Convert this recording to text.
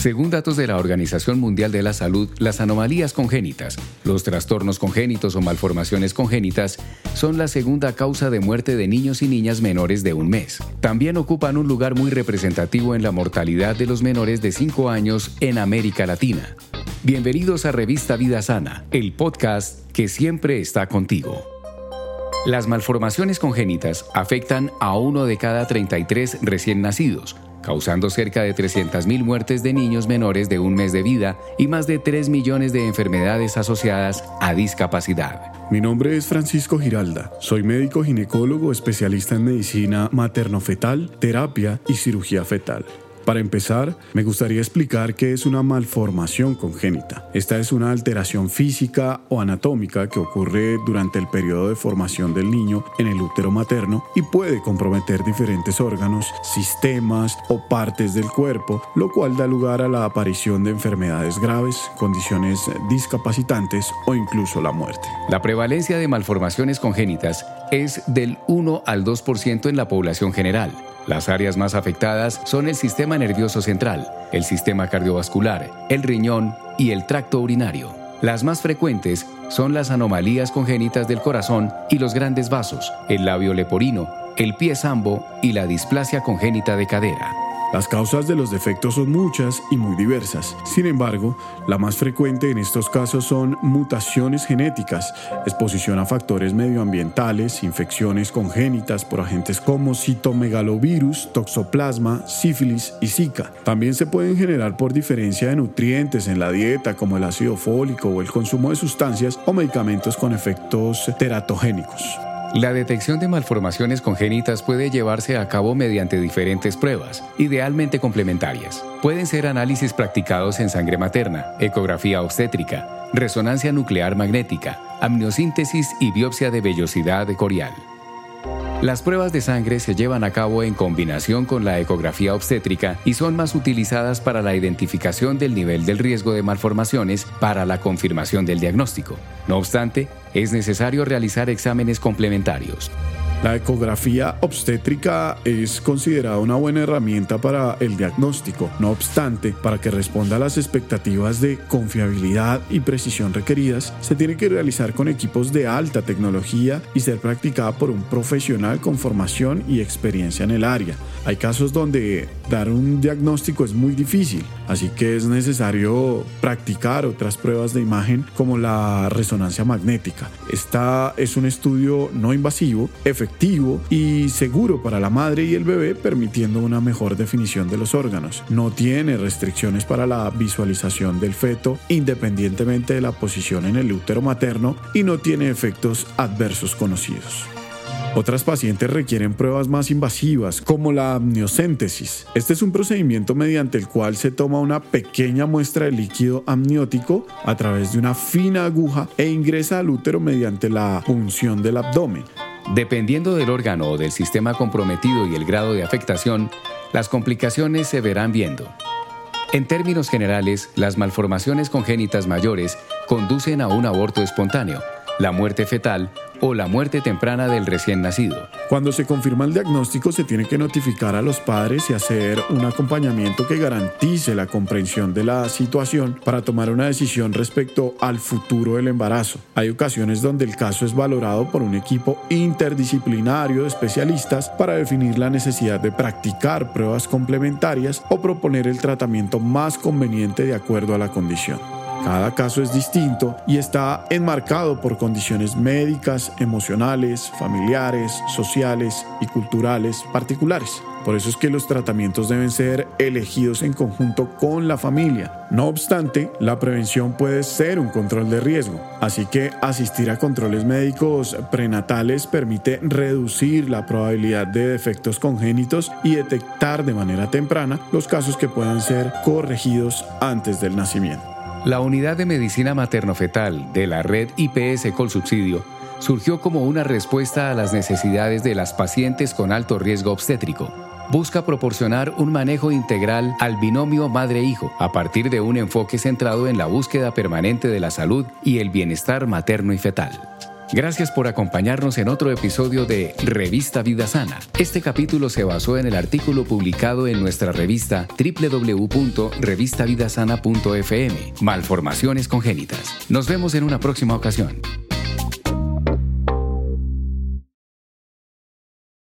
Según datos de la Organización Mundial de la Salud, las anomalías congénitas, los trastornos congénitos o malformaciones congénitas son la segunda causa de muerte de niños y niñas menores de un mes. También ocupan un lugar muy representativo en la mortalidad de los menores de 5 años en América Latina. Bienvenidos a Revista Vida Sana, el podcast que siempre está contigo. Las malformaciones congénitas afectan a uno de cada 33 recién nacidos, causando cerca de 300.000 muertes de niños menores de un mes de vida y más de 3 millones de enfermedades asociadas a discapacidad. Mi nombre es Francisco Giralda. Soy médico ginecólogo especialista en medicina materno-fetal, terapia y cirugía fetal. Para empezar, me gustaría explicar qué es una malformación congénita. Esta es una alteración física o anatómica que ocurre durante el periodo de formación del niño en el útero materno y puede comprometer diferentes órganos, sistemas o partes del cuerpo, lo cual da lugar a la aparición de enfermedades graves, condiciones discapacitantes o incluso la muerte. La prevalencia de malformaciones congénitas es del 1 al 2% en la población general las áreas más afectadas son el sistema nervioso central, el sistema cardiovascular, el riñón y el tracto urinario. Las más frecuentes son las anomalías congénitas del corazón y los grandes vasos, el labio leporino, el pie sambo y la displasia congénita de cadera. Las causas de los defectos son muchas y muy diversas. Sin embargo, la más frecuente en estos casos son mutaciones genéticas, exposición a factores medioambientales, infecciones congénitas por agentes como citomegalovirus, toxoplasma, sífilis y zika. También se pueden generar por diferencia de nutrientes en la dieta como el ácido fólico o el consumo de sustancias o medicamentos con efectos teratogénicos. La detección de malformaciones congénitas puede llevarse a cabo mediante diferentes pruebas, idealmente complementarias. Pueden ser análisis practicados en sangre materna, ecografía obstétrica, resonancia nuclear magnética, amniosíntesis y biopsia de vellosidad corial. Las pruebas de sangre se llevan a cabo en combinación con la ecografía obstétrica y son más utilizadas para la identificación del nivel del riesgo de malformaciones para la confirmación del diagnóstico. No obstante, es necesario realizar exámenes complementarios. La ecografía obstétrica es considerada una buena herramienta para el diagnóstico. No obstante, para que responda a las expectativas de confiabilidad y precisión requeridas, se tiene que realizar con equipos de alta tecnología y ser practicada por un profesional con formación y experiencia en el área. Hay casos donde dar un diagnóstico es muy difícil, así que es necesario practicar otras pruebas de imagen como la resonancia magnética. Esta es un estudio no invasivo, efectivo y seguro para la madre y el bebé, permitiendo una mejor definición de los órganos. No tiene restricciones para la visualización del feto independientemente de la posición en el útero materno y no tiene efectos adversos conocidos. Otras pacientes requieren pruebas más invasivas, como la amniocéntesis. Este es un procedimiento mediante el cual se toma una pequeña muestra de líquido amniótico a través de una fina aguja e ingresa al útero mediante la punción del abdomen. Dependiendo del órgano o del sistema comprometido y el grado de afectación, las complicaciones se verán viendo. En términos generales, las malformaciones congénitas mayores conducen a un aborto espontáneo, la muerte fetal o la muerte temprana del recién nacido. Cuando se confirma el diagnóstico se tiene que notificar a los padres y hacer un acompañamiento que garantice la comprensión de la situación para tomar una decisión respecto al futuro del embarazo. Hay ocasiones donde el caso es valorado por un equipo interdisciplinario de especialistas para definir la necesidad de practicar pruebas complementarias o proponer el tratamiento más conveniente de acuerdo a la condición. Cada caso es distinto y está enmarcado por condiciones médicas, emocionales, familiares, sociales y culturales particulares. Por eso es que los tratamientos deben ser elegidos en conjunto con la familia. No obstante, la prevención puede ser un control de riesgo, así que asistir a controles médicos prenatales permite reducir la probabilidad de defectos congénitos y detectar de manera temprana los casos que puedan ser corregidos antes del nacimiento. La unidad de medicina materno-fetal de la red IPS Colsubsidio surgió como una respuesta a las necesidades de las pacientes con alto riesgo obstétrico. Busca proporcionar un manejo integral al binomio madre-hijo a partir de un enfoque centrado en la búsqueda permanente de la salud y el bienestar materno y fetal. Gracias por acompañarnos en otro episodio de Revista Vida Sana. Este capítulo se basó en el artículo publicado en nuestra revista www.revistavidasana.fm, Malformaciones congénitas. Nos vemos en una próxima ocasión.